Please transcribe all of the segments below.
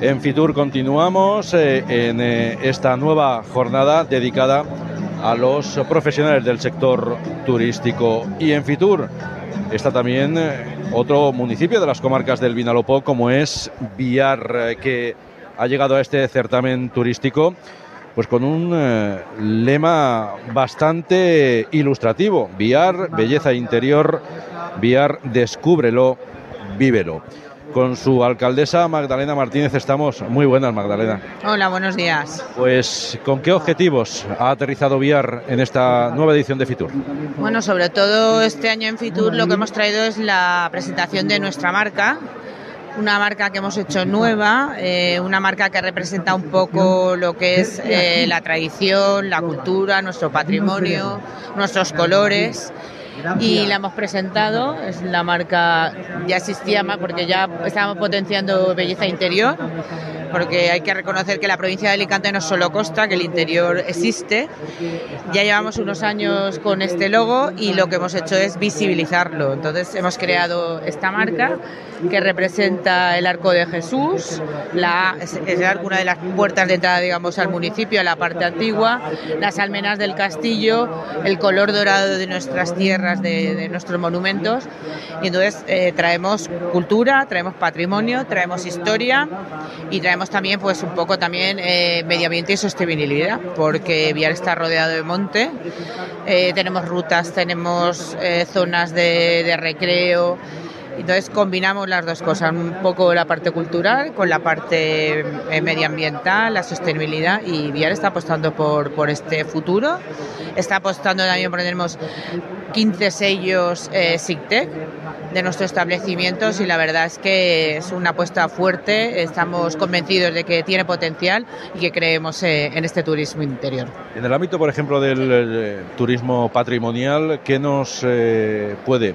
En Fitur continuamos eh, en eh, esta nueva jornada dedicada a los profesionales del sector turístico. Y en Fitur está también eh, otro municipio de las comarcas del Vinalopó, como es Villar, que ha llegado a este certamen turístico pues con un lema bastante ilustrativo. Villar, belleza interior, Villar, descúbrelo, vívelo con su alcaldesa Magdalena Martínez. Estamos muy buenas, Magdalena. Hola, buenos días. Pues, ¿con qué objetivos ha aterrizado Viar en esta nueva edición de Fitur? Bueno, sobre todo este año en Fitur lo que hemos traído es la presentación de nuestra marca, una marca que hemos hecho nueva, eh, una marca que representa un poco lo que es eh, la tradición, la cultura, nuestro patrimonio, nuestros colores y la hemos presentado. Es la marca, ya existía más porque ya estábamos potenciando belleza interior, porque hay que reconocer que la provincia de Alicante no es solo costa, que el interior existe. Ya llevamos unos años con este logo y lo que hemos hecho es visibilizarlo. Entonces hemos creado esta marca que representa el arco de Jesús, la, es, una de las puertas de entrada, digamos, al municipio, a la parte antigua, las almenas del castillo, el color dorado de nuestras tierras, de, nuestros monumentos. Y entonces eh, traemos cultura, traemos patrimonio, traemos historia y traemos también, pues, un poco también eh, medio ambiente y sostenibilidad, porque Viar está rodeado de monte, eh, tenemos rutas, tenemos zonas de, de recreo. Entonces combinamos las dos cosas, un poco la parte cultural con la parte eh, medioambiental, la sostenibilidad y Viar está apostando por, por este futuro. Está apostando también por tenemos 15 sellos eh, SIGTEC de nuestros establecimientos y la verdad es que es una apuesta fuerte. Estamos convencidos de que tiene potencial y que creemos eh, en este turismo interior. En el ámbito, por ejemplo, del turismo patrimonial, ¿qué nos puede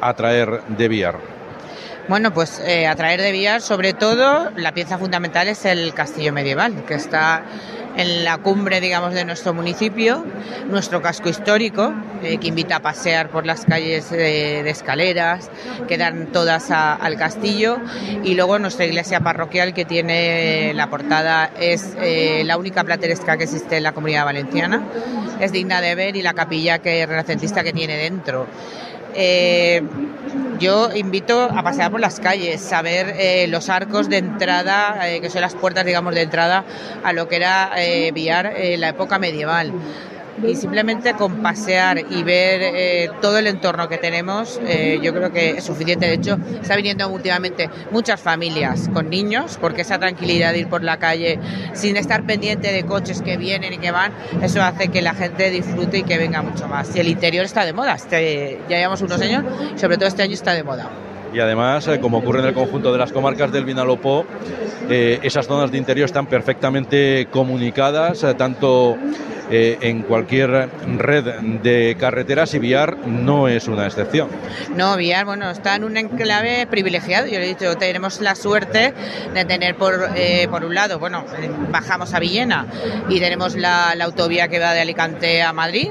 atraer de Villar? Bueno, pues eh, atraer de Villar, sobre todo, la pieza fundamental es el castillo medieval, que está en la cumbre, digamos, de nuestro municipio, nuestro casco histórico, eh, que invita a pasear por las calles de, escaleras, que dan todas al castillo, y luego nuestra iglesia parroquial, que tiene la portada, es eh, la única plateresca que existe en la comunidad valenciana, es digna de ver, y la capilla que renacentista que tiene dentro. Eh, yo invito a pasear por las calles, a ver eh, los arcos de entrada, eh, que son las puertas, digamos, de entrada a lo que era eh, Villar en la época medieval y simplemente con pasear y ver eh, todo el entorno que tenemos, eh, yo creo que es suficiente. De hecho, está viniendo últimamente muchas familias con niños, porque esa tranquilidad de ir por la calle sin estar pendiente de coches que vienen y que van, eso hace que la gente disfrute y que venga mucho más. Y el interior está de moda, este, ya llevamos unos años, sobre todo este año está de moda. Y además, eh, como ocurre en el conjunto de las comarcas del Vinalopó, esas zonas de interior están perfectamente comunicadas, tanto eh, en cualquier red de carreteras y Viar no es una excepción. No, Viar, bueno, está en un enclave privilegiado. Yo le he dicho, tenemos la suerte de tener por, eh, por un lado, bueno, bajamos a Villena y tenemos la, la autovía que va de Alicante a Madrid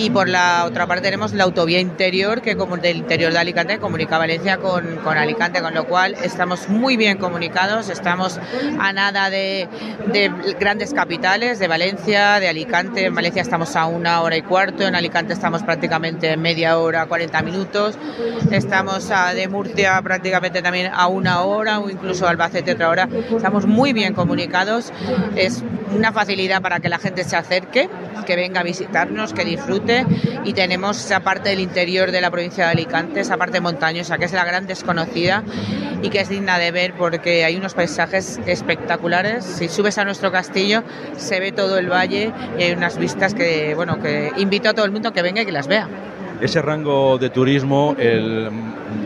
y por la otra parte tenemos la autovía interior que como del interior de Alicante comunica Valencia con, con Alicante, con lo cual estamos muy bien comunicados, estamos a nada de, de, grandes capitales, de Valencia, de Alicante, en Valencia estamos a una hora y cuarto, en Alicante estamos prácticamente media hora, 40 minutos, estamos a, de Murcia prácticamente también a una hora o incluso Albacete otra hora, estamos muy bien comunicados, es una facilidad para que la gente se acerque, que venga a visitarnos, que disfrute y tenemos esa parte del interior de la provincia de Alicante, esa parte montañosa que es la gran desconocida y que es digna de ver porque hay unos paisajes espectaculares. Si subes a nuestro castillo se ve todo el valle y hay unas vistas que, bueno, que invito a todo el mundo que venga y que las vea ese rango de turismo, el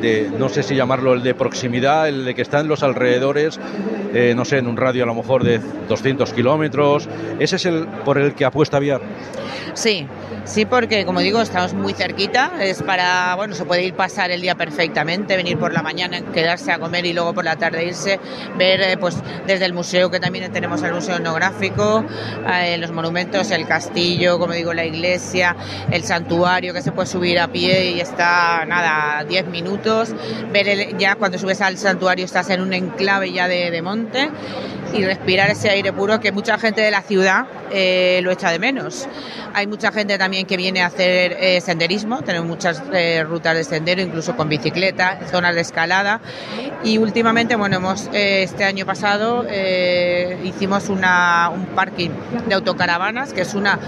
de, no sé si llamarlo el de proximidad, el de que está en los alrededores, eh, no sé, en un radio a lo mejor de 200 kilómetros, ¿ese es el por el que apuesta Viar? Sí, sí, porque como digo, estamos muy cerquita, es para, bueno, se puede ir pasar el día perfectamente, venir por la mañana, quedarse a comer y luego por la tarde irse, ver eh, pues desde el museo que también tenemos el museo etnográfico, eh, los monumentos, el castillo, como digo, la iglesia, el santuario que se puede subir a pie y está, nada, 10 minutos minutos, ver ya cuando subes al santuario estás en un enclave ya de, de monte y respirar ese aire puro que mucha gente de la ciudad eh, lo echa de menos. Hay mucha gente también que viene a hacer eh, senderismo, tenemos muchas eh, rutas de sendero, incluso con bicicleta, zonas de escalada. Y últimamente, bueno, hemos este año pasado hicimos una, un parking de autocaravanas, que es una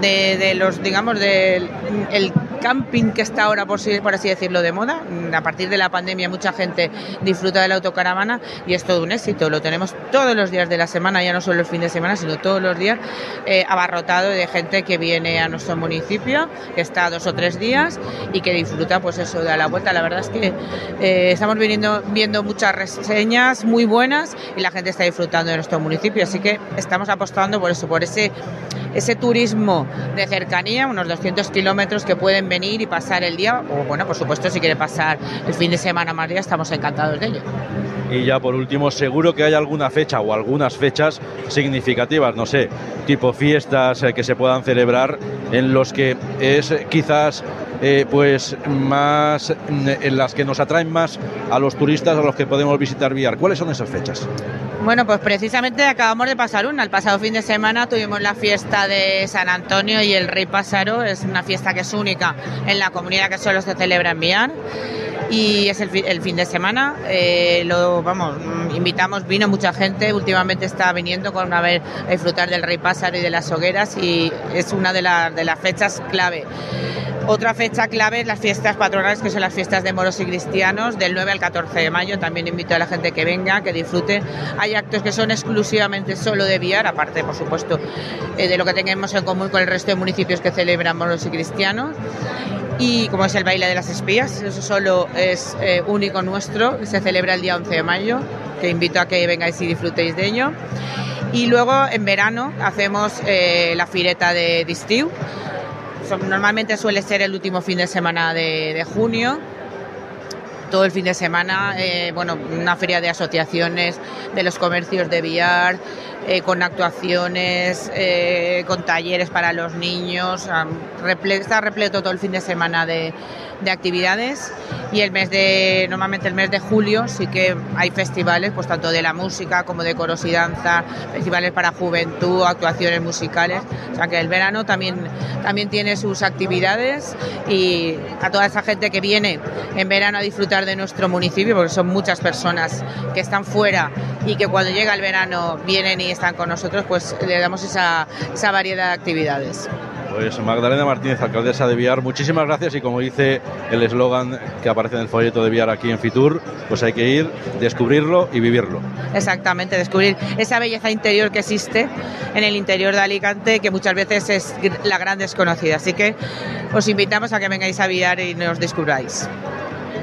de, los, digamos, del el camping que está ahora, por, por así decirlo, de moda. A partir de la pandemia mucha gente disfruta de la autocaravana y es todo un éxito. Lo tenemos todos los días de la semana, ya no solo el fin de semana, sino todos los días, eh, abarrotado de gente que viene a nuestro municipio, que está dos o tres días y que disfruta, pues eso, de la vuelta. La verdad es que eh, estamos viniendo, viendo muchas reseñas muy buenas y la gente está disfrutando de nuestro municipio, así que estamos apostando por eso, por ese ese turismo de cercanía, unos 200 kilómetros que pueden venir y pasar el día, o bueno, por supuesto, si quiere pasar el fin de semana más día, estamos encantados de ello. Y ya por último, seguro que hay alguna fecha o algunas fechas significativas, no sé, tipo fiestas eh, que se puedan celebrar en los que es quizás eh, pues más en las que nos atraen más a los turistas a los que podemos visitar Viar. ¿Cuáles son esas fechas? Bueno, pues precisamente acabamos de pasar una. El pasado fin de semana tuvimos la fiesta de San Antonio y el Rey Pásaro. Es una fiesta que es única en la comunidad que solo se celebra en Viar y es el, fin de semana. Eh, lo vamos, invitamos, vino mucha gente. Últimamente está viniendo con a ver a disfrutar del Rey Pásaro y de las hogueras y es una de, de las fechas clave. Otra fecha clave es las fiestas patronales, que son las fiestas de moros y cristianos, del 9 al 14 de mayo. También invito a la gente que venga, que disfrute. Hay actos que son exclusivamente solo de Viar, aparte, por supuesto, eh, de lo que tengamos en común con el resto de municipios que celebran moros y cristianos. Y como es el baile de las espías, eso solo es eh, único nuestro, se celebra el día 11 de mayo, que invito a que vengáis y disfrutéis de ello. Y luego en verano hacemos eh, la fireta de Distiu normalmente suele ser el último fin de semana de, junio. Todo el fin de semana, eh, bueno, una feria de asociaciones de los comercios de Villar, eh, con actuaciones, eh, con talleres para los niños, está repleto todo el fin de semana de, de actividades y el mes de, normalmente el mes de julio sí que hay festivales, pues tanto de la música como de coros y danza, festivales para juventud, actuaciones musicales, o sea que el verano también, también tiene sus actividades y a toda esa gente que viene en verano a disfrutar de nuestro municipio, porque son muchas personas que están fuera y que cuando llega el verano vienen y están con nosotros, pues le damos esa, esa variedad de actividades. Pues Magdalena Martínez, alcaldesa de Viar, muchísimas gracias y como dice el eslogan que aparece en el folleto de Viar aquí en Fitur, pues hay que ir, descubrirlo y vivirlo. Exactamente, descubrir esa belleza interior que existe en el interior de Alicante, que muchas veces es la gran desconocida. Así que os invitamos a que vengáis a Viar y nos descubráis.